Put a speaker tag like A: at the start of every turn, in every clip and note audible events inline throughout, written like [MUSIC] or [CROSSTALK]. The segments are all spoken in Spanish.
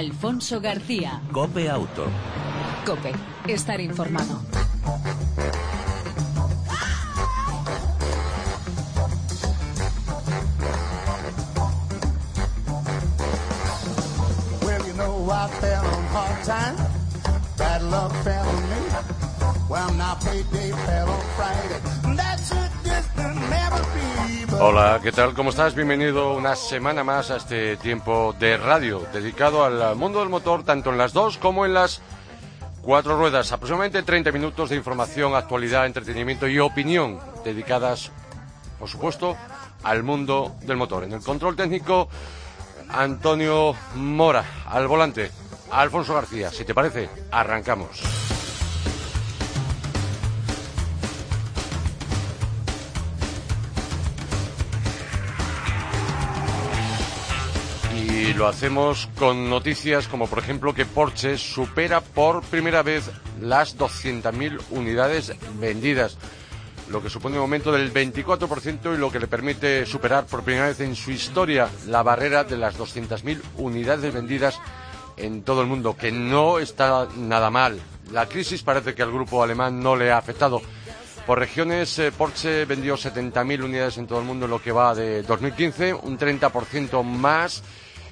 A: Alfonso García.
B: Cope Auto.
A: Cope, estar informado.
C: Well, you know I fell on hard times. Bad luck fell on me. Well, now payday fell on Friday.
D: Hola, ¿qué tal? ¿Cómo estás? Bienvenido una semana más a este tiempo de radio dedicado al mundo del motor, tanto en las dos como en las cuatro ruedas. Aproximadamente 30 minutos de información, actualidad, entretenimiento y opinión dedicadas, por supuesto, al mundo del motor. En el control técnico, Antonio Mora. Al volante, Alfonso García. Si te parece, arrancamos. Y lo hacemos con noticias como por ejemplo que Porsche supera por primera vez las 200.000 unidades vendidas, lo que supone un aumento del 24% y lo que le permite superar por primera vez en su historia la barrera de las 200.000 unidades vendidas en todo el mundo, que no está nada mal. La crisis parece que al grupo alemán no le ha afectado. Por regiones, eh, Porsche vendió 70.000 unidades en todo el mundo en lo que va de 2015, un 30% más,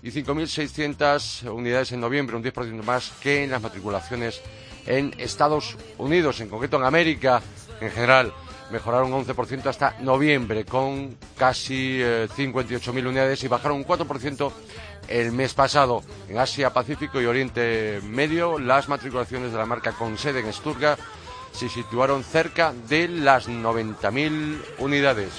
D: y 5.600 unidades en noviembre, un 10% más que en las matriculaciones en Estados Unidos, en concreto en América en general. Mejoraron un 11% hasta noviembre, con casi eh, 58.000 unidades y bajaron un 4% el mes pasado. En Asia, Pacífico y Oriente Medio, las matriculaciones de la marca con sede en Stuttgart se situaron cerca de las 90.000 unidades.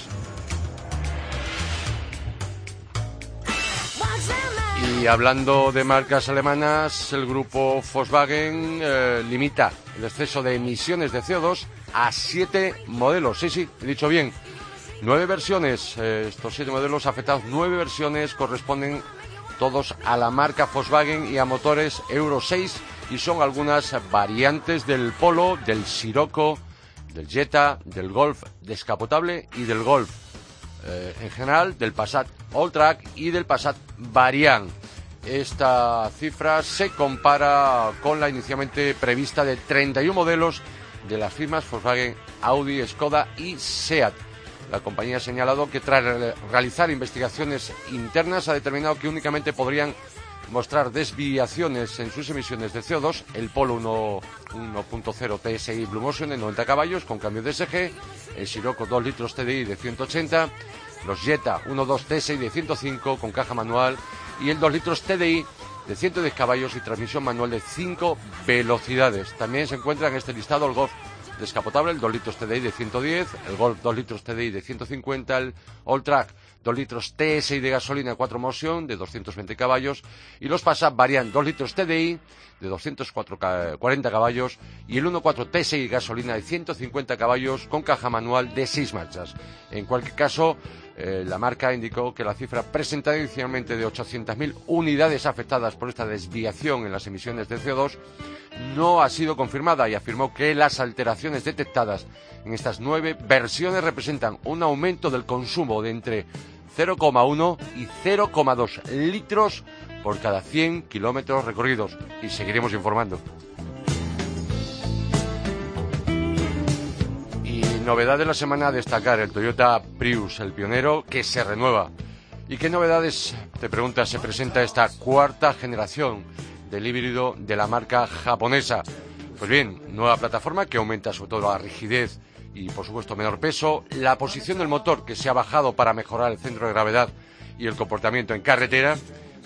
D: Y hablando de marcas alemanas, el grupo Volkswagen eh, limita el exceso de emisiones de CO2 a siete modelos. Sí, sí, he dicho bien. Nueve versiones. eh, estos siete modelos afectados, nueve versiones corresponden todos a la marca Volkswagen y a motores Euro 6 y son algunas variantes del Polo, del Sirocco, del Jetta, del Golf descapotable y del Golf eh, en general, del Passat Alltrack y del Passat Variant. Esta cifra se compara con la inicialmente prevista de 31 modelos de las firmas Volkswagen, Audi, Skoda y Seat. La compañía ha señalado que tras re- realizar investigaciones internas ha determinado que únicamente podrían mostrar desviaciones en sus emisiones de CO2 el Polo 1 1.0 TSI Blue Motion de 90 caballos con cambio de SG, el Sirocco 2 litros TDI de 180, los Jetta 1.2 TSI de 105 con caja manual y el 2 litros TDI de 110 caballos y transmisión manual de 5 velocidades. También se encuentra en este listado el Golf descapotable, el 2 litros TDI de 110, el Golf 2 litros TDI de 150, el Alltrack 2 litros TSI de gasolina 4 Motion de 220 caballos y los Passat Variant 2 litros TDI de 240 caballos y el 1.4 TSI gasolina de 150 caballos con caja manual de 6 marchas. En cualquier caso, eh, la marca indicó que la cifra presentada inicialmente de 800.000 unidades afectadas por esta desviación en las emisiones de CO2 no ha sido confirmada y afirmó que las alteraciones detectadas en estas nueve versiones representan un aumento del consumo de entre 0,1 y 0,2 litros por cada 100 kilómetros recorridos. Y seguiremos informando. Novedad de la semana destacar, el Toyota Prius, el pionero que se renueva. ¿Y qué novedades, te preguntas, se presenta esta cuarta generación del híbrido de la marca japonesa? Pues bien, nueva plataforma que aumenta sobre todo la rigidez y por supuesto menor peso, la posición del motor que se ha bajado para mejorar el centro de gravedad y el comportamiento en carretera,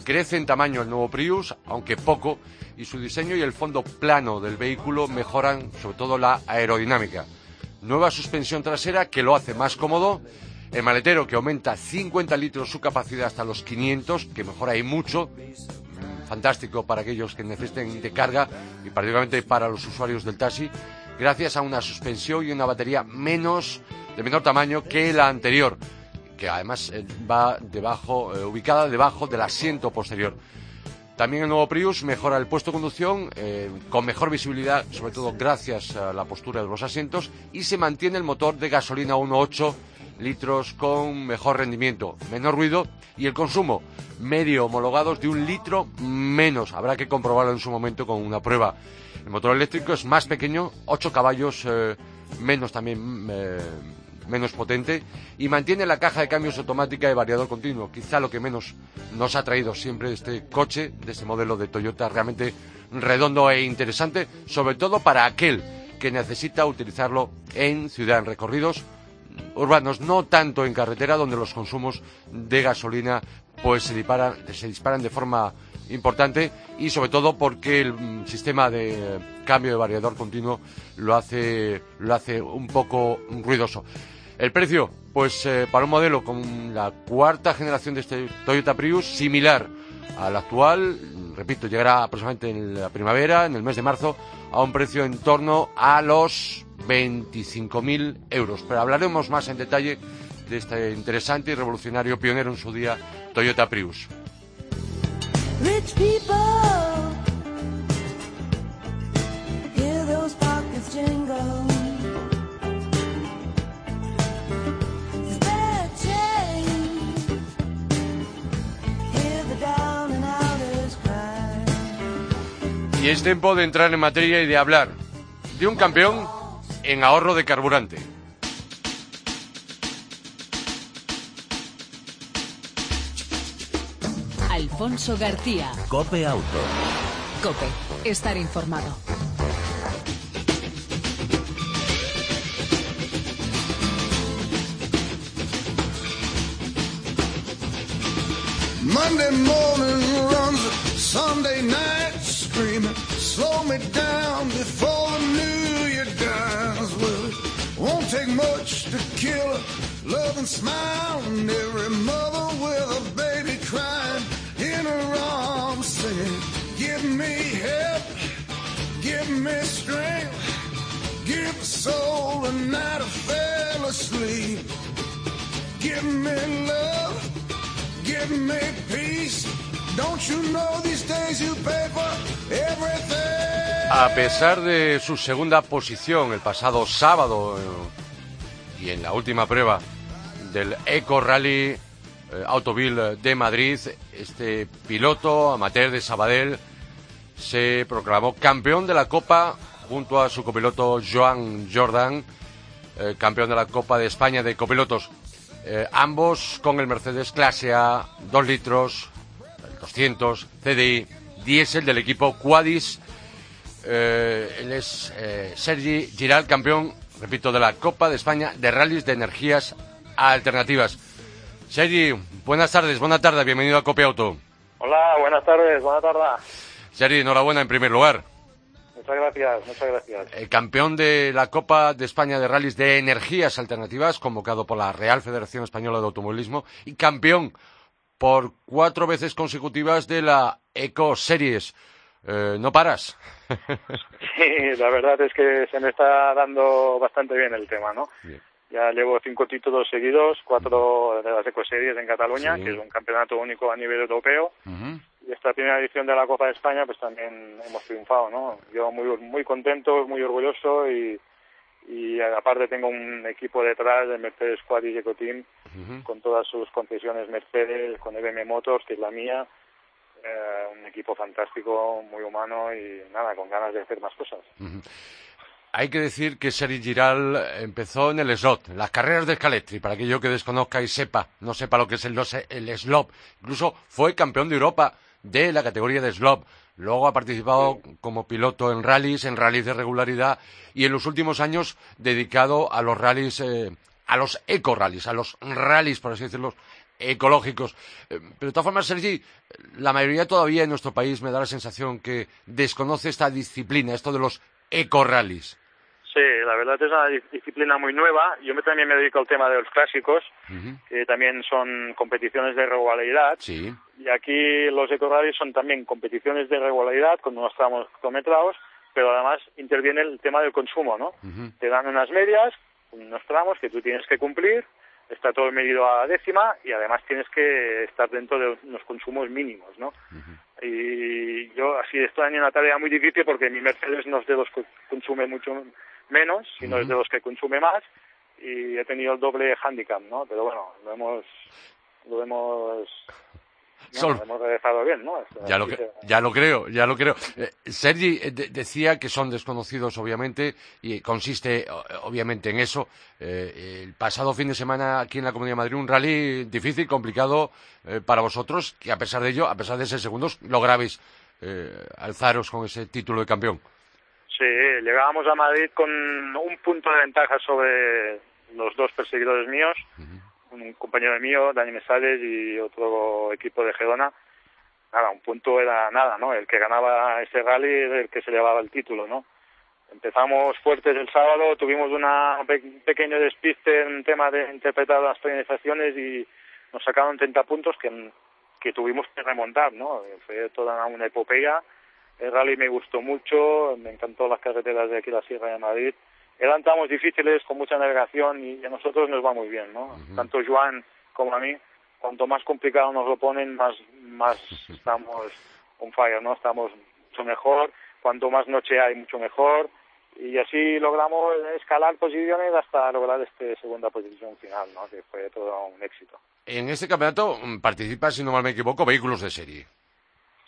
D: crece en tamaño el nuevo Prius, aunque poco, y su diseño y el fondo plano del vehículo mejoran sobre todo la aerodinámica. Nueva suspensión trasera que lo hace más cómodo, el maletero que aumenta 50 litros su capacidad hasta los 500, que mejora ahí mucho, mm, fantástico para aquellos que necesiten de carga y particularmente para los usuarios del taxi, gracias a una suspensión y una batería menos de menor tamaño que la anterior, que además eh, va debajo, eh, ubicada debajo del asiento posterior. También el nuevo Prius mejora el puesto de conducción eh, con mejor visibilidad, sobre todo gracias a la postura de los asientos, y se mantiene el motor de gasolina 1.8 litros con mejor rendimiento, menor ruido y el consumo medio homologados de un litro menos. Habrá que comprobarlo en su momento con una prueba. El motor eléctrico es más pequeño, 8 caballos eh, menos también eh, menos potente y mantiene la caja de cambios automática y variador continuo. Quizá lo que menos nos ha traído siempre este coche, de este modelo de Toyota realmente redondo e interesante, sobre todo para aquel que necesita utilizarlo en ciudad, en recorridos urbanos, no tanto en carretera donde los consumos de gasolina pues se disparan, se disparan de forma importante y sobre todo porque el sistema de cambio de variador continuo lo hace, lo hace un poco ruidoso. El precio, pues eh, para un modelo con la cuarta generación de este Toyota Prius, similar al actual, repito, llegará aproximadamente en la primavera, en el mes de marzo, a un precio en torno a los 25.000 euros. Pero hablaremos más en detalle de este interesante y revolucionario pionero en su día, Toyota Prius. Y es tiempo de entrar en materia y de hablar de un campeón en ahorro de carburante.
A: Alfonso García.
B: Cope Auto.
A: Cope, estar informado.
C: Monday morning runs Sunday night screaming, slow me down before the new year dies. Well, it won't take much to kill a loving smile and every mother with a baby crying in her arms singing, give me help, give me strength, give the soul a night I fell asleep, give me love, give me peace.
D: A pesar de su segunda posición el pasado sábado eh, y en la última prueba del Eco Rally eh, Autoville de Madrid, este piloto amateur de Sabadell se proclamó campeón de la Copa junto a su copiloto Joan Jordan, eh, campeón de la Copa de España de copilotos. Eh, ambos con el Mercedes Clase A, 2 litros, 200, CDI, diésel del equipo Quadis. Eh, él es eh, Sergi Giral, campeón, repito, de la Copa de España de rallies de energías alternativas. Sergi, buenas tardes, buenas tardes, bienvenido a Cope Auto.
E: Hola, buenas tardes, buenas tardes.
D: Sergi, enhorabuena en primer lugar.
E: Muchas gracias, muchas gracias.
D: El campeón de la Copa de España de Rallys de Energías Alternativas, convocado por la Real Federación Española de Automovilismo, y campeón por cuatro veces consecutivas de la Eco Series. Eh, ¿No paras? [LAUGHS]
E: Sí, la verdad es que se me está dando bastante bien el tema, ¿no?
D: Bien.
E: Ya llevo cinco títulos seguidos, cuatro de las ecoseries en Cataluña,
D: Sí.
E: que es un campeonato único a nivel europeo. Y esta primera edición de la Copa de España, pues también hemos triunfado, ¿no? Yo muy muy contento, muy orgulloso y, y aparte tengo un equipo detrás de Mercedes Quadis Eco Team
D: Ujú.
E: con todas sus concesiones Mercedes, con EBM Motors, que es la mía, eh, un equipo fantástico, muy humano y nada, con ganas de hacer más cosas.
D: Hay que decir que Sergi Giral empezó en el slot, en las carreras de Scalestri, para aquello que desconozca y sepa, no sepa lo que es el, el slop. Incluso fue campeón de Europa de la categoría de slop. Luego ha participado como piloto en rallies, en rallies de regularidad y en los últimos años dedicado a los rallies, eh, a los eco-rallies, a los rallies, por así decirlo, ecológicos. Eh, Pero de todas formas, Sergi, la mayoría todavía en nuestro país me da la sensación que desconoce esta disciplina, esto de los eco-rallies.
E: Sí, la verdad es una dis- disciplina muy nueva. Yo me, también me dedico al tema de los clásicos, que también son competiciones de regularidad.
D: Sí.
E: Y aquí los ecorallies son también competiciones de regularidad con unos tramos cronometrados, pero además interviene el tema del consumo, ¿no? Te dan unas medias, unos tramos que tú tienes que cumplir, está todo medido a décima y además tienes que estar dentro de unos consumos mínimos, ¿no? Y yo así estoy en una tarea muy difícil porque mi Mercedes no es de los que consume mucho menos, sino es de los que consume más y he tenido el doble handicap, ¿no? Pero bueno, lo hemos, lo hemos
D: Sol-
E: hemos regresado bien, ¿no?
D: Ya lo, que- ya lo creo, ya lo creo. Eh, Sergi eh, de- decía que son desconocidos, obviamente, y consiste, obviamente, en eso. Eh, el pasado fin de semana aquí en la Comunidad de Madrid, un rally difícil, complicado eh, para vosotros, que a pesar de ello, a pesar de ser segundos, lograbais eh, alzaros con ese título de campeón.
E: Sí, llegábamos a Madrid con un punto de ventaja sobre los dos perseguidores míos, un compañero mío, Dani Mesales, y otro equipo de Gerona. Nada, un punto era nada, ¿no? El que ganaba ese rally era el que se llevaba el título, ¿no? Empezamos fuertes el sábado, tuvimos una un pequeño despiste en tema de interpretar las penalizaciones y nos sacaron 30 puntos que, que tuvimos que remontar, ¿no? Fue toda una epopeya. El rally me gustó mucho, me encantó las carreteras de aquí, la Sierra de Madrid. Eran tramos difíciles, con mucha navegación y a nosotros nos va muy bien, ¿no? Tanto Joan como a mí, cuanto más complicado nos lo ponen, más, más [LAUGHS] estamos on fire, ¿no? Estamos mucho mejor, cuanto más noche hay, mucho mejor. Y así logramos escalar posiciones hasta lograr esta segunda posición final, ¿no? Que fue todo un éxito.
D: En este campeonato mm, participan, si no mal me equivoco, vehículos de serie.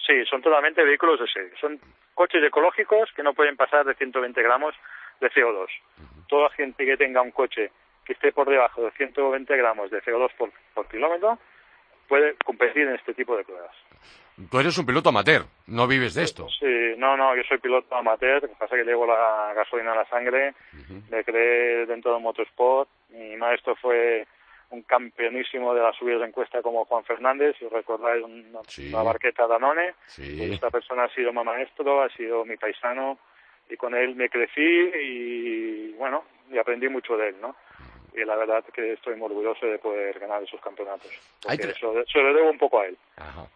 E: Sí, son totalmente vehículos de serie. Son coches ecológicos que no pueden pasar de 120 gramos de CO2. Toda gente que tenga un coche que esté por debajo de 120 gramos de CO2 por, por kilómetro puede competir en este tipo de pruebas.
D: Tú eres un piloto amateur, no vives de esto.
E: Sí, no, no, yo soy piloto amateur, lo que pasa es que llevo la gasolina a la sangre, me creé dentro del motorsport, mi maestro fue un campeonísimo de las subidas de encuesta como Juan Fernández, si os recordáis una,
D: Sí.
E: una barqueta Danone,
D: Sí.
E: Pues esta persona ha sido mi maestro, ha sido mi paisano, y con él me crecí y bueno, y aprendí mucho de él, ¿no? Y la verdad que estoy muy orgulloso de poder ganar esos campeonatos, porque
D: que-
E: eso, se lo debo un poco a él.
D: Ajá.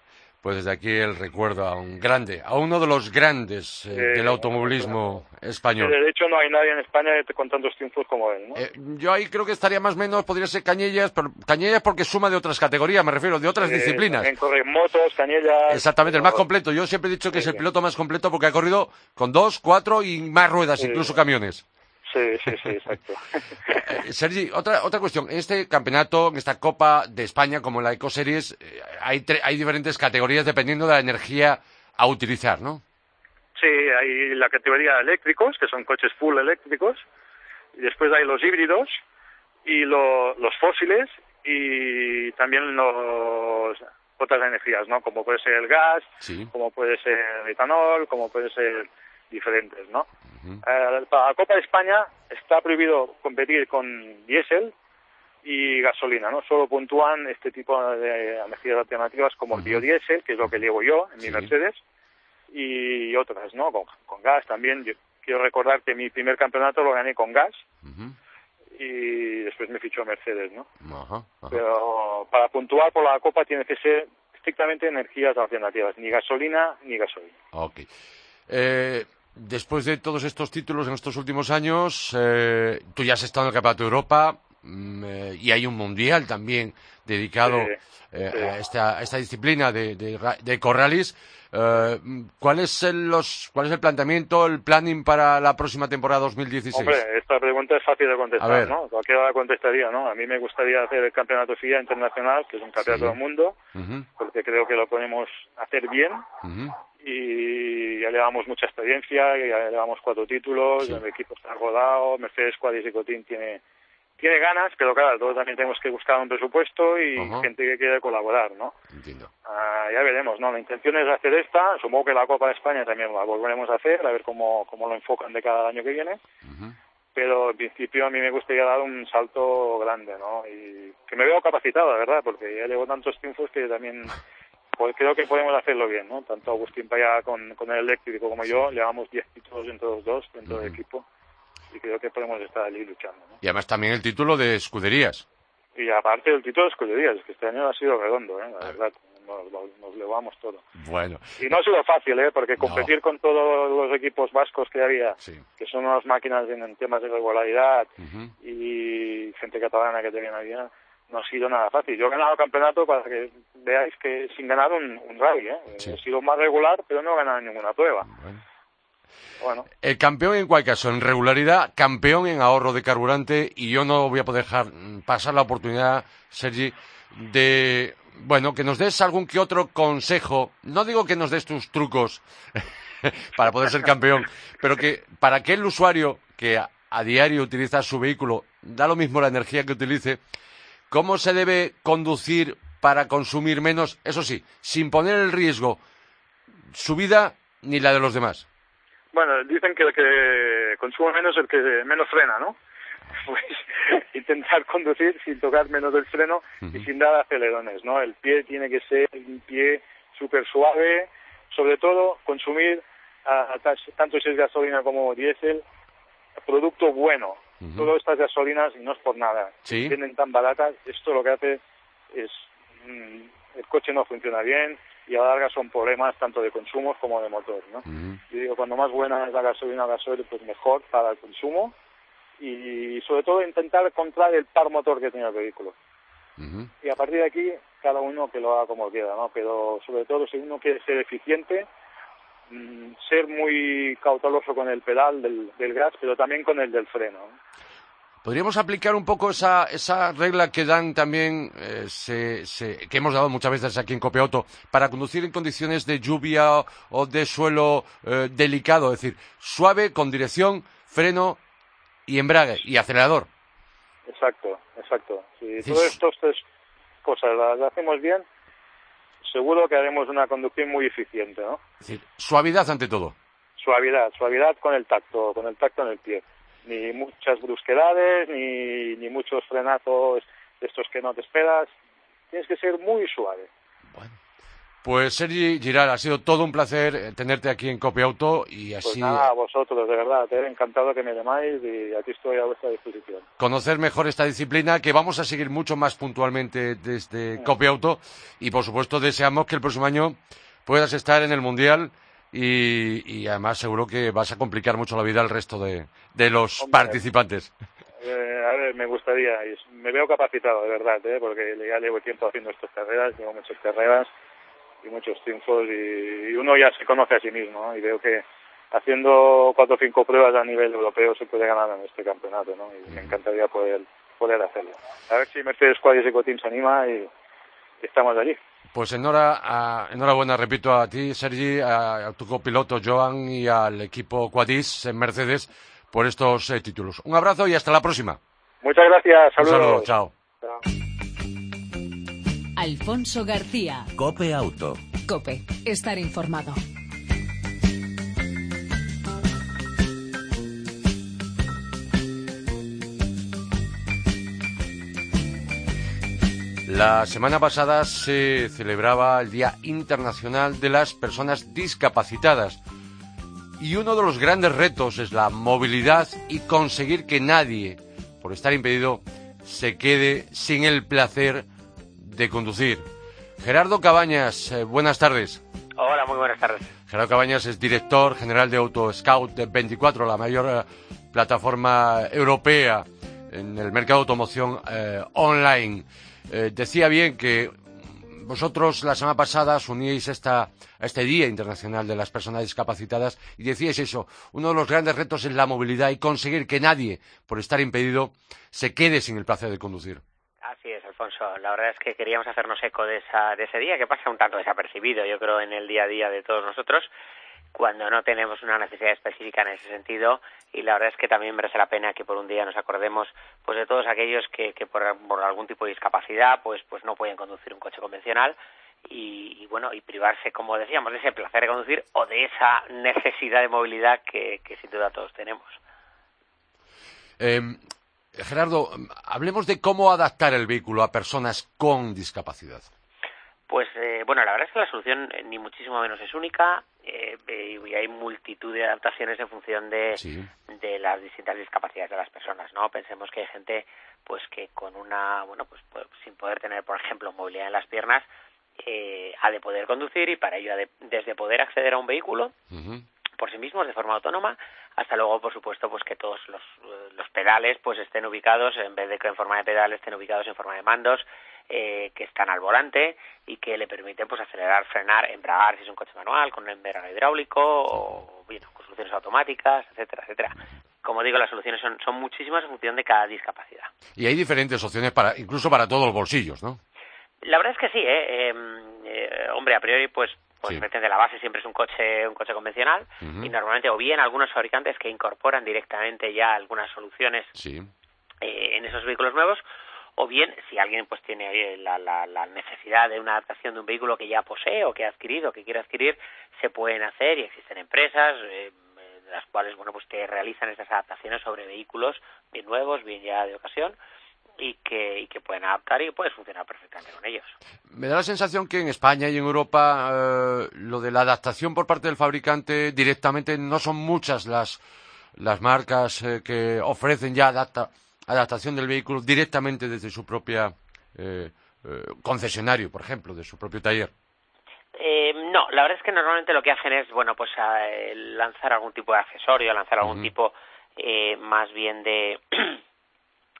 D: Pues desde aquí el recuerdo a un grande, a uno de los grandes eh,
E: Sí,
D: del automovilismo español.
E: De hecho, no hay nadie en España con tantos triunfos como él, ¿no?
D: Eh, yo ahí creo que estaría más o menos, podría ser Cañellas, pero Cañellas porque suma de otras categorías, me refiero, de otras
E: Eh,
D: disciplinas.
E: corre motos, canellas.
D: Exactamente, el más completo. Yo siempre he dicho que es el piloto más completo porque ha corrido con dos, cuatro y más ruedas, incluso camiones.
E: Sí, sí, sí, exacto. [LAUGHS]
D: Eh, Sergi, otra, otra cuestión. En este campeonato, en esta Copa de España, como en la Ecoseries, eh, hay, tre- hay diferentes categorías dependiendo de la energía a utilizar, ¿no?
E: Sí, hay la categoría eléctricos, que son coches full eléctricos, y después hay los híbridos y lo- los fósiles y también los otras energías, ¿no? Como puede ser el gas,
D: Sí.
E: como puede ser el etanol, como puede ser diferentes, ¿no? Eh, para la Copa de España está prohibido competir con diésel y gasolina, ¿no? Solo puntúan este tipo de energías alternativas como el biodiesel, que es lo que llevo yo en mi. Mercedes, y otras, ¿no? Con, con gas también. Yo quiero recordar que mi primer campeonato lo gané con gas y después me fichó Mercedes, ¿no?
D: Ajá, ajá.
E: Pero para puntuar por la Copa tiene que ser estrictamente energías alternativas, ni gasolina ni gasolina.
D: Ok. Eh, después de todos estos títulos en estos últimos años, eh, tú ya has estado en el de Europa y hay un mundial también dedicado
E: Sí,
D: eh,
E: sí.
D: a, esta, a esta disciplina de, de, de ecorrallies. Eh, ¿cuál, es el, los, ¿Cuál es el planteamiento, el planning para la próxima temporada 2016?
E: Hombre, esta pregunta es fácil de contestar, ¿no? Cualquiera la contestaría, ¿no? A mí me gustaría hacer el campeonato FIA internacional, que es un campeonato
D: Sí.
E: del mundo, porque creo que lo podemos hacer bien y ya llevamos mucha experiencia, ya llevamos cuatro títulos, el equipo está rodado, Mercedes Cuadris y Cotín tiene tiene ganas, pero claro, todos también tenemos que buscar un presupuesto y gente que quiere colaborar, ¿no?
D: Entiendo.
E: Ah, ya veremos, ¿no? La intención es hacer esta, supongo que la Copa de España también la volveremos a hacer, a ver cómo, cómo lo enfocan de cada año que viene, pero en principio a mí me gustaría dar un salto grande, ¿no? Y que me veo capacitado, la verdad, porque ya llevo tantos triunfos que también pues creo que podemos hacerlo bien, ¿no? Tanto Agustín Paya con, con el eléctrico como yo, llevamos 10 títulos entre los dos, dentro del equipo, y creo que podemos estar allí luchando, ¿no?
D: Y además también el título de escuderías.
E: Y aparte el título de escuderías, es que este año ha sido redondo, ¿eh? La
D: Ah.
E: verdad, nos, nos, levamos todo.
D: Bueno,
E: Y no ha sido fácil, ¿eh? Porque competir con todos los equipos vascos que había,
D: sí.
E: que son unas máquinas en, en temas de regularidad y gente catalana que también había, no ha sido nada fácil. Yo he ganado el campeonato para que veáis que sin ganar un, un rally, ¿eh?
D: Sí.
E: He sido más regular, pero no he ganado ninguna prueba.
D: Bueno.
E: Bueno,
D: El campeón en cualquier caso, en regularidad, campeón en ahorro de carburante y yo no voy a poder dejar pasar la oportunidad, Sergi, de, bueno, que nos des algún que otro consejo. No digo que nos des tus trucos [LAUGHS] para poder ser campeón, pero que para aquel usuario que a diario utiliza su vehículo, da lo mismo la energía que utilice, ¿cómo se debe conducir para consumir menos? Eso sí, sin poner en riesgo su vida ni la de los demás.
E: Bueno, dicen que el que consume menos es el que menos frena, ¿no? [LAUGHS] Pues [LAUGHS] intentar conducir sin tocar menos el freno y sin dar acelerones, ¿no? El pie tiene que ser un pie súper suave, sobre todo consumir a- a tanto si es gasolina como diésel, producto bueno. Todas estas gasolinas, y no es por nada,
D: Sí.
E: tienen tan baratas, esto lo que hace es mm, el coche no funciona bien y a la larga son problemas tanto de consumos como de motor, ¿no? Yo digo, cuando más buena es la gasolina gasoil, pues mejor para el consumo y sobre todo intentar encontrar el par motor que tiene el vehículo. Y a partir de aquí, cada uno que lo haga como quiera, ¿no? Pero sobre todo, si uno quiere ser eficiente, mm, ser muy cauteloso con el pedal del, del gas, pero también con el del freno. ¿no?
D: Podríamos aplicar un poco esa, esa regla que dan también, eh, se- se- que hemos dado muchas veces aquí en Copiauto, para conducir en condiciones de lluvia o, o de suelo eh, delicado, es decir, suave, con dirección, freno y embrague y acelerador.
E: Exacto, exacto. Si
D: Sí,
E: todas estas tres cosas las hacemos bien, seguro que haremos una conducción muy eficiente, ¿no?
D: Es decir, suavidad ante todo.
E: Suavidad, suavidad con el tacto, con el tacto en el pie. Ni muchas brusquedades, ni, ni muchos frenazos de estos que no te esperas. Tienes que ser muy suave.
D: Pues Sergi Giral, ha sido todo un placer eh, tenerte aquí en Copiauto y
E: Pues
D: así
E: nada, a vosotros, de verdad, te he encantado que me llamáis y aquí estoy a vuestra disposición.
D: conocer mejor esta disciplina que vamos a seguir mucho más puntualmente desde Copiauto y por supuesto deseamos que el próximo año puedas estar en el Mundial y, y además seguro que vas a complicar mucho la vida al resto de, de los
E: Hombre.
D: participantes.
E: Eh, a ver, me gustaría, y me veo capacitado, de verdad, ¿eh? porque ya llevo tiempo haciendo estas carreras, llevo muchas carreras y muchos triunfos y, y uno ya se conoce a sí mismo ¿no? y veo que haciendo cuatro o cinco pruebas a nivel europeo se puede ganar en este campeonato ¿no? y me encantaría poder poder hacerlo. A ver si Mercedes Cuadris Ecoteam se anima y, y estamos allí.
D: Pues enhora- a- enhorabuena, repito, a ti, Sergi, a, a tu copiloto Joan y al equipo Quadis en Mercedes por estos eh, títulos. Un abrazo y hasta la próxima.
E: Muchas gracias,
D: Un
E: saludos.
D: saludo, chao.
E: Chao.
A: Alfonso García.
B: Cope Auto.
A: Cope. Estar informado.
D: La semana pasada se celebraba el Día Internacional de las Personas Discapacitadas y uno de los grandes retos es la movilidad y conseguir que nadie, por estar impedido, se quede sin el placer de conducir. Gerardo Cabañas, eh, buenas tardes.
F: Hola, muy buenas tardes.
D: Gerardo Cabañas es director general de Auto Scout 24, la mayor eh, plataforma europea en el mercado de automoción eh, online. Eh, decía bien que vosotros la semana pasada os uníais esta, a este Día Internacional de las Personas Discapacitadas y decíais eso, uno de los grandes retos es la movilidad y conseguir que nadie, por estar impedido, se quede sin el placer de conducir.
F: Así es, Alfonso. La verdad es que queríamos hacernos eco de, esa, de ese día que pasa un tanto desapercibido, yo creo, en el día a día de todos nosotros, cuando no tenemos una necesidad específica en ese sentido. Y la verdad es que también merece la pena que por un día nos acordemos pues de todos aquellos que, que por, algún tipo de discapacidad pues, pues no pueden conducir un coche convencional. Y, y, bueno y privarse como decíamos de ese placer de conducir o de esa necesidad de movilidad que, sin duda todos tenemos
D: Eh, Gerardo, hablemos de cómo adaptar el vehículo a personas con discapacidad.
F: Pues eh, bueno, la verdad es que la solución eh, ni muchísimo menos es única eh, eh, y hay multitud de adaptaciones en función de,
D: Sí.
F: de las distintas discapacidades de las personas, ¿no? Pensemos que hay gente pues que con una, bueno, pues, pues, sin poder tener, por ejemplo, movilidad en las piernas, eh, ha de poder conducir y para ello ha de, desde poder acceder a un vehículo. Por sí mismos de forma autónoma hasta luego por supuesto pues que todos los, eh, los pedales pues estén ubicados en vez de que en forma de pedales estén ubicados en forma de mandos eh, que están al volante y que le permiten pues acelerar, frenar, embragar si es un coche manual, con un embrague hidráulico o bien, con soluciones automáticas, etcétera, etcétera. Como digo, las soluciones son, son muchísimas en función de cada discapacidad.
D: Y hay diferentes opciones para, incluso para todos los bolsillos, ¿no?
F: La verdad es que sí, ¿eh? Em, eh hombre, a priori, pues pues
D: Sí.
F: de la base siempre es un coche un coche convencional y normalmente o bien algunos fabricantes que incorporan directamente ya algunas soluciones
D: Sí.
F: eh, en esos vehículos nuevos o bien si alguien pues tiene eh, la, la, la necesidad de una adaptación de un vehículo que ya posee o que ha adquirido que quiere adquirir se pueden hacer y existen empresas eh, las cuales bueno pues te realizan estas adaptaciones sobre vehículos bien nuevos bien ya de ocasión y que y que pueden adaptar y puedes funcionar perfectamente con ellos
D: Me da la sensación que en España y en Europa eh, lo de la adaptación por parte del fabricante directamente no son muchas las, las marcas eh, que ofrecen ya adapta- adaptación del vehículo directamente desde su propia eh, eh, concesionario, por ejemplo, de su propio taller.
F: Eh, no, la verdad es que normalmente lo que hacen es, bueno, pues a, eh, lanzar algún tipo de accesorio, lanzar algún tipo eh, más bien de, [CLEARS THROAT]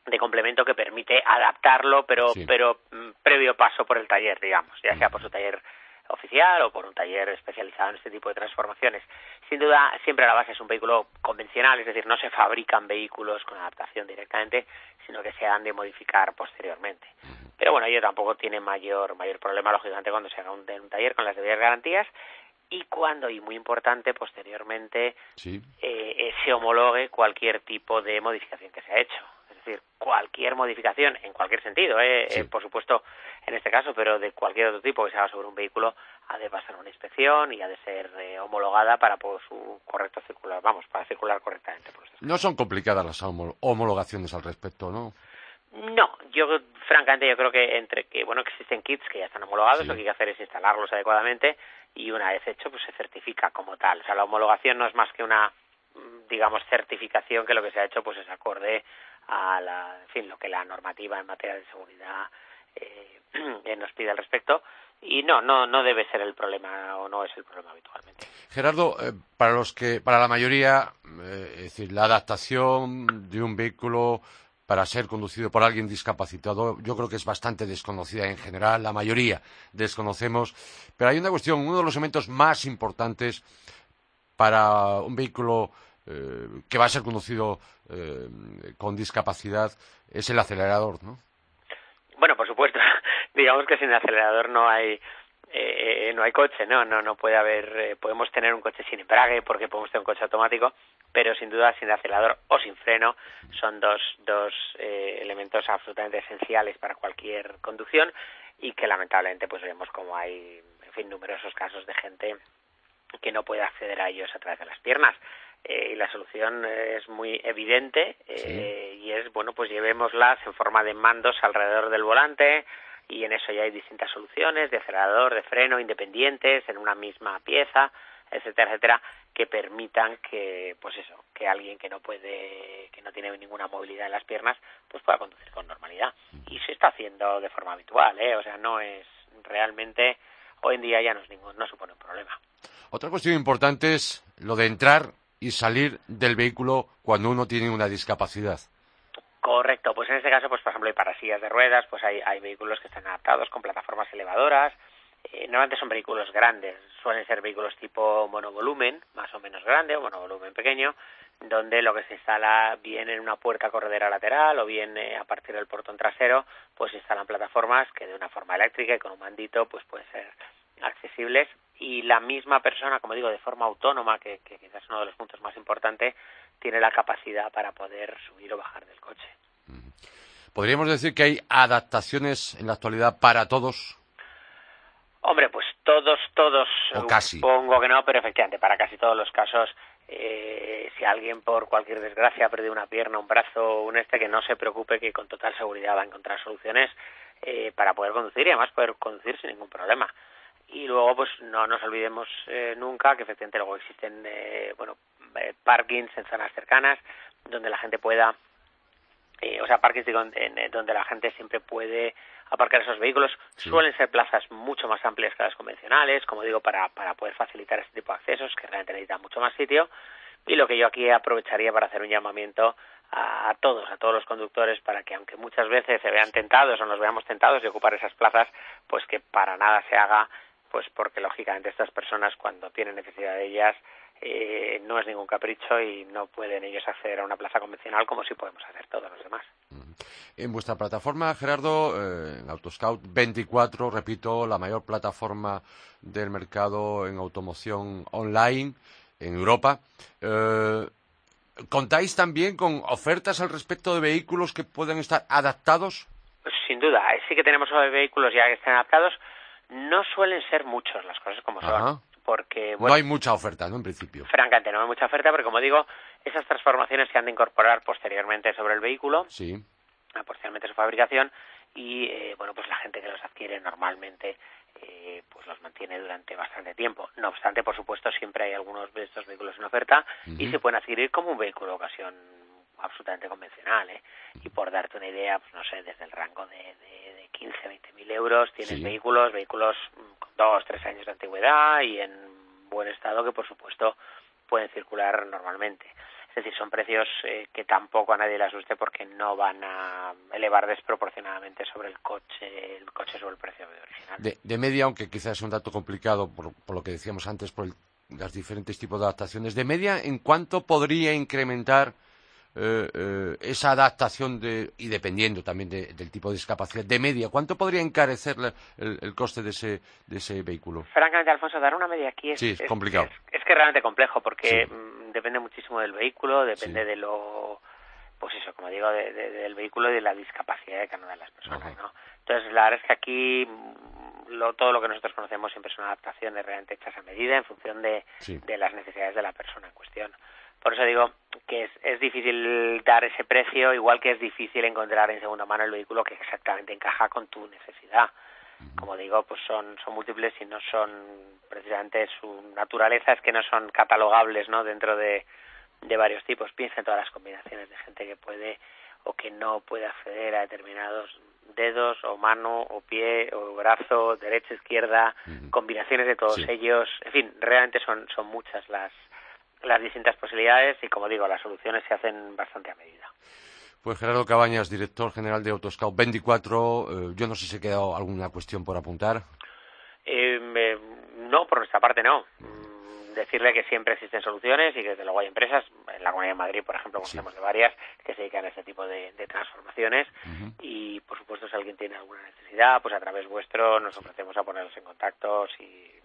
F: de complemento que permite adaptarlo, pero,
D: Sí.
F: pero mm, previo paso por el taller, digamos, ya sea por su taller oficial o por un taller especializado en este tipo de transformaciones. Sin duda, siempre a la base es un vehículo convencional, es decir, no se fabrican vehículos con adaptación directamente, sino que se han de modificar posteriormente. Pero bueno, ello tampoco tiene mayor mayor problema, lógicamente, cuando se haga un, un taller con las debidas garantías y cuando, y muy importante, posteriormente
D: Sí.
F: eh, eh, se homologue cualquier tipo de modificación que se ha hecho. Es decir, cualquier modificación, en cualquier sentido, eh,
D: Sí.
F: eh, por supuesto, en este caso, pero de cualquier otro tipo que se haga sobre un vehículo, ha de pasar una inspección y ha de ser eh, homologada para por su correcto circular, vamos, para circular correctamente. Por
D: No son complicadas las homo- homologaciones al respecto, ¿no?
F: No, yo francamente yo creo que entre que bueno que existen kits que ya están homologados,
D: Sí.
F: lo que hay que hacer es instalarlos adecuadamente y una vez hecho pues se certifica como tal. O sea, la homologación no es más que una mm, digamos certificación que lo que se ha hecho pues es acorde a la, en fin, lo que la normativa en materia de seguridad eh, [CLEARS THROAT] eh, nos pide al respecto y no no no debe ser el problema o no es el problema habitualmente.
D: Gerardo, eh, para los que, para la mayoría, eh, es decir, la adaptación de un vehículo para ser conducido por alguien discapacitado, yo creo que es bastante desconocida en general, la mayoría desconocemos, pero hay una cuestión, uno de los elementos más importantes para un vehículo eh, que va a ser conducido eh, con discapacidad es el acelerador, ¿no?
F: Bueno, por supuesto. [LAUGHS] Digamos que sin acelerador no hay eh, no hay coche, no, no, no puede haber. eh, podemos tener un coche sin embrague porque podemos tener un coche automático, pero sin duda sin acelerador o sin freno son dos dos eh, elementos absolutamente esenciales para cualquier conducción y que lamentablemente pues vemos como hay, en fin, numerosos casos de gente que no puede acceder a ellos a través de las piernas. Eh, y la solución es muy evidente eh, y es, bueno, pues llevémoslas en forma de mandos alrededor del volante y en eso ya hay distintas soluciones de acelerador, de freno, independientes, en una misma pieza, etcétera, etcétera, que permitan que, pues eso, que alguien que no puede, que no tiene ninguna movilidad en las piernas, pues pueda conducir con normalidad. Y se está haciendo de forma habitual, ¿eh? O sea, no es realmente, hoy en día ya no es ningún, no supone un problema.
D: Otra cuestión importante es lo de entrar y salir del vehículo cuando uno tiene una discapacidad.
F: Correcto, pues en este caso, pues por ejemplo, hay para sillas de ruedas, pues hay, hay vehículos que están adaptados con plataformas elevadoras. Eh, normalmente son vehículos grandes, suelen ser vehículos tipo monovolumen, más o menos grande, o monovolumen pequeño, donde lo que se instala bien en una puerta corredera lateral o bien eh, a partir del portón trasero, pues se instalan plataformas que de una forma eléctrica y con un mandito, pues pueden ser accesibles y la misma persona, como digo, de forma autónoma, que, que quizás es uno de los puntos más importantes, tiene la capacidad para poder subir o bajar del coche.
D: ¿Podríamos decir que hay adaptaciones en la actualidad para todos?
F: Hombre, pues todos, todos,
D: O casi.
F: supongo que no, pero efectivamente, para casi todos los casos, eh, si alguien por cualquier desgracia ha perdido una pierna, un brazo, un este, que no se preocupe que con total seguridad va a encontrar soluciones eh, para poder conducir y además poder conducir sin ningún problema. Y luego, pues no nos olvidemos eh, nunca que efectivamente luego existen, eh, bueno, eh, parkings en zonas cercanas donde la gente pueda eh, o sea, digo, en- en- donde la gente siempre puede aparcar esos vehículos. Suelen ser plazas mucho más amplias que las convencionales, como digo, para, para poder facilitar este tipo de accesos, que realmente necesitan mucho más sitio. Y lo que yo aquí aprovecharía para hacer un llamamiento a, todos, a todos los conductores, para que aunque muchas veces se vean tentados o nos veamos tentados de ocupar esas plazas, pues que para nada se haga, pues porque lógicamente estas personas cuando tienen necesidad de ellas eh, no es ningún capricho y no pueden ellos acceder a una plaza convencional como si podemos hacer todos los demás.
D: En vuestra plataforma, Gerardo, eh, en Autoscout 24, repito, la mayor plataforma del mercado en automoción online en Europa. Eh, ¿Contáis también con ofertas al respecto de vehículos que pueden estar adaptados?
F: Sin duda, sí que tenemos vehículos ya que están adaptados. No suelen ser muchos las cosas como son. Porque,
D: no hay mucha oferta, ¿no? En principio.
F: Francamente, no hay mucha oferta, porque como digo, esas transformaciones se han de incorporar posteriormente sobre el vehículo.
D: Sí.
F: Posteriormente su fabricación. Y, eh, bueno, pues la gente que los adquiere normalmente eh, pues los mantiene durante bastante tiempo. No obstante, por supuesto, siempre hay algunos de estos vehículos en oferta y se pueden adquirir como un vehículo de ocasión absolutamente convencional. ¿eh? Y por darte una idea, pues no sé, desde el rango de 15, 20 mil euros tienes vehículos, vehículos con dos, tres años de antigüedad y en buen estado que, por supuesto, pueden circular normalmente. Es decir, son precios eh, que tampoco a nadie le asuste porque no van a elevar desproporcionadamente sobre el coche, el coche sobre el precio original.
D: De, media, aunque quizás es un dato complicado por, lo que decíamos antes, por los diferentes tipos de adaptaciones, de media, ¿en cuánto podría incrementar eh, eh, esa adaptación de, y dependiendo también del tipo de discapacidad, de media, ¿cuánto podría encarecer el, coste de ese, de ese vehículo?
F: Francamente, Alfonso, dar una media aquí es,
D: es complicado.
F: Es, que es realmente complejo porque depende muchísimo del vehículo, depende de lo, pues eso, como digo, del vehículo y de la discapacidad de cada una de las personas, ¿no? Entonces, la verdad es que aquí mm, lo, todo lo que nosotros conocemos siempre son adaptaciones realmente hechas a medida en función de, de las necesidades de la persona en cuestión. Por eso digo que es, es difícil dar ese precio, igual que es difícil encontrar en segunda mano el vehículo que exactamente encaja con tu necesidad como digo, pues son, son múltiples y no son precisamente su naturaleza es que no son catalogables, ¿no? Dentro de, de varios tipos. Piensa en todas las combinaciones de gente que puede o que no puede acceder a determinados dedos o mano o pie o brazo, derecha, izquierda, combinaciones de todos ellos. En fin, realmente son, son muchas las, las distintas posibilidades y como digo, las soluciones se hacen bastante a medida.
D: Pues Gerardo Cabañas, director general de Autoscout 24. Eh, yo no sé si ha quedado alguna cuestión por apuntar.
F: Eh, no, por nuestra parte no. Mm, decirle que siempre existen soluciones y que desde luego hay empresas, en la Comunidad de Madrid, por ejemplo, conocemos de varias, que se dedican a este tipo de, transformaciones. Y, por supuesto, si alguien tiene alguna necesidad, pues a través vuestro nos ofrecemos a ponerlos en contacto si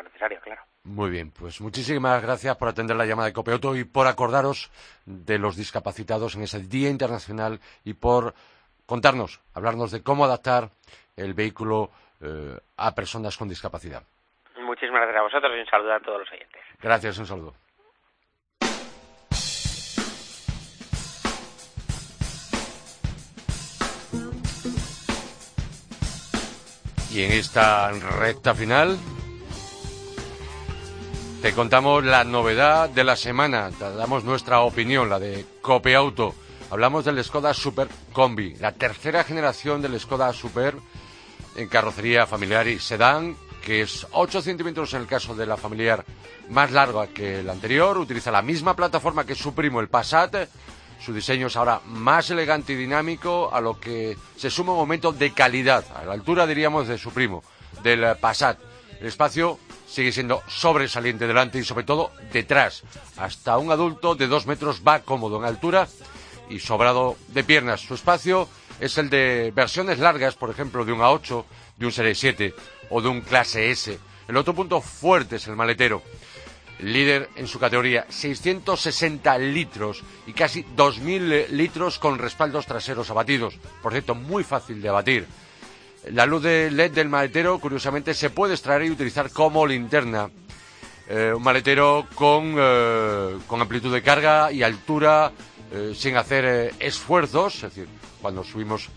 F: necesario, claro.
D: Muy bien, pues muchísimas gracias por atender la llamada de Copeauto y por acordaros de los discapacitados en ese Día Internacional y por contarnos, hablarnos de cómo adaptar el vehículo eh, a personas con discapacidad.
F: Muchísimas gracias a vosotros y un saludo a todos los oyentes.
D: Gracias, un saludo. Y en esta recta final te contamos la novedad de la semana, te damos nuestra opinión, la de Copeauto. Hablamos del Skoda Super Combi, la tercera generación del Skoda Super en carrocería familiar y sedán, que es 8 centímetros en el caso de la familiar más larga que el anterior, utiliza la misma plataforma que su primo el Passat, su diseño es ahora más elegante y dinámico, a lo que se suma un aumento de calidad, a la altura diríamos de su primo, del Passat. El espacio sigue siendo sobresaliente delante y sobre todo detrás. Hasta un adulto de dos metros va cómodo en altura y sobrado de piernas. Su espacio es el de versiones largas, por ejemplo, de un A8, de un Serie 7 o de un Clase S. El otro punto fuerte es el maletero. Líder en su categoría, 660 litros y casi 2.000 litros con respaldos traseros abatidos. Por cierto, muy fácil de abatir. La luz de LED del maletero, curiosamente, se puede extraer y utilizar como linterna. Eh, un maletero con, eh, con, amplitud de carga y altura, eh, sin hacer esfuerzos, es decir, cuando subimos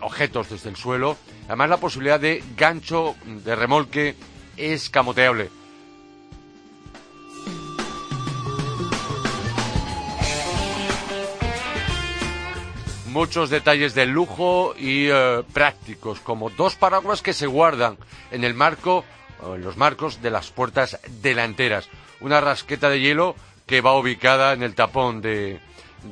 D: objetos desde el suelo. Además, la posibilidad de gancho de remolque es muchos detalles de lujo y eh, prácticos, como dos paraguas que se guardan en el marco o en los marcos de las puertas delanteras. Una rasqueta de hielo que va ubicada en el tapón de,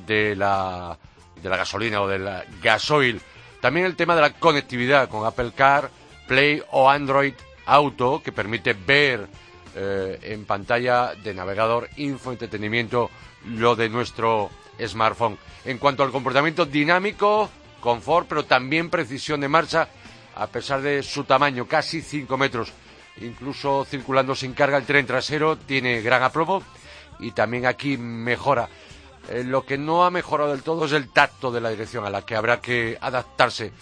D: de la, de la gasolina o del gasoil. También el tema de la conectividad con Apple Car, Play o Android Auto, que permite ver eh, en pantalla de navegador, infoentretenimiento, lo de nuestro smartphone. En cuanto al comportamiento dinámico, confort, pero también precisión de marcha, a pesar de su tamaño, casi 5 metros. Incluso circulando sin carga el tren trasero tiene gran aplomo y también aquí mejora. Eh, lo que no ha mejorado del todo es el tacto de la dirección a la que habrá que adaptarse.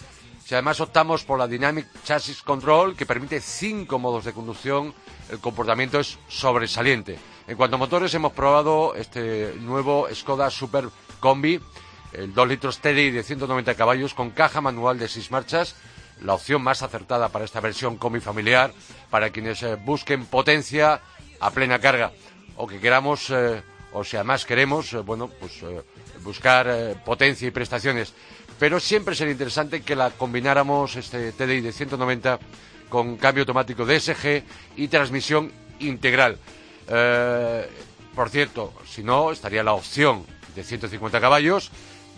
D: Si además optamos por la Dynamic Chassis Control, que permite cinco modos de conducción, el comportamiento es sobresaliente. En cuanto a motores, hemos probado este nuevo Skoda Super Combi, el 2 litros TDI de 190 caballos con caja manual de 6 marchas, la opción más acertada para esta versión combi familiar, para quienes eh, busquen potencia a plena carga o que queramos, eh, o si además queremos, eh, bueno, pues buscar potencia y prestaciones. Pero siempre sería interesante que la combináramos, este TDI de 190, con cambio automático DSG y transmisión integral. Por cierto, si no, estaría la opción de 150 caballos.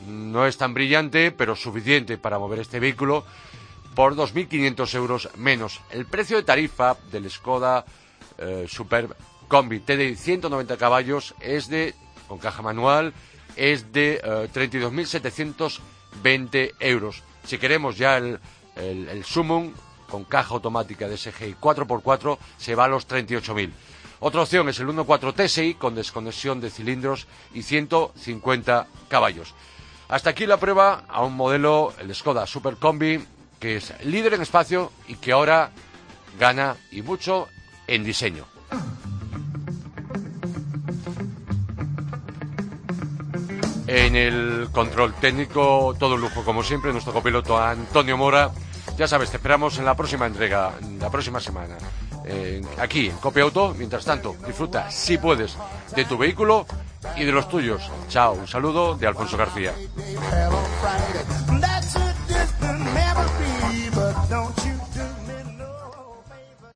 D: No es tan brillante, pero suficiente para mover este vehículo por 2.500 euros menos. El precio de tarifa del Skoda eh, Super Combi TDI 190 caballos es de, con caja manual, es de 32.720 eh, euros. Si queremos ya el, el, el Summon con caja automática de SGI 4x4 se va a los 38.000. Otra opción es el 1.4 TSI con desconexión de cilindros y 150 caballos. Hasta aquí la prueba a un modelo, el Skoda Super Combi, que es líder en espacio y que ahora gana y mucho en diseño. En el control técnico, todo lujo como siempre, nuestro copiloto Antonio Mora. Ya sabes, te esperamos en la próxima entrega, la próxima semana. Aquí en Copia Auto. Mientras tanto, disfruta, si puedes, de tu vehículo y de los tuyos. Chao, un saludo de Alfonso García.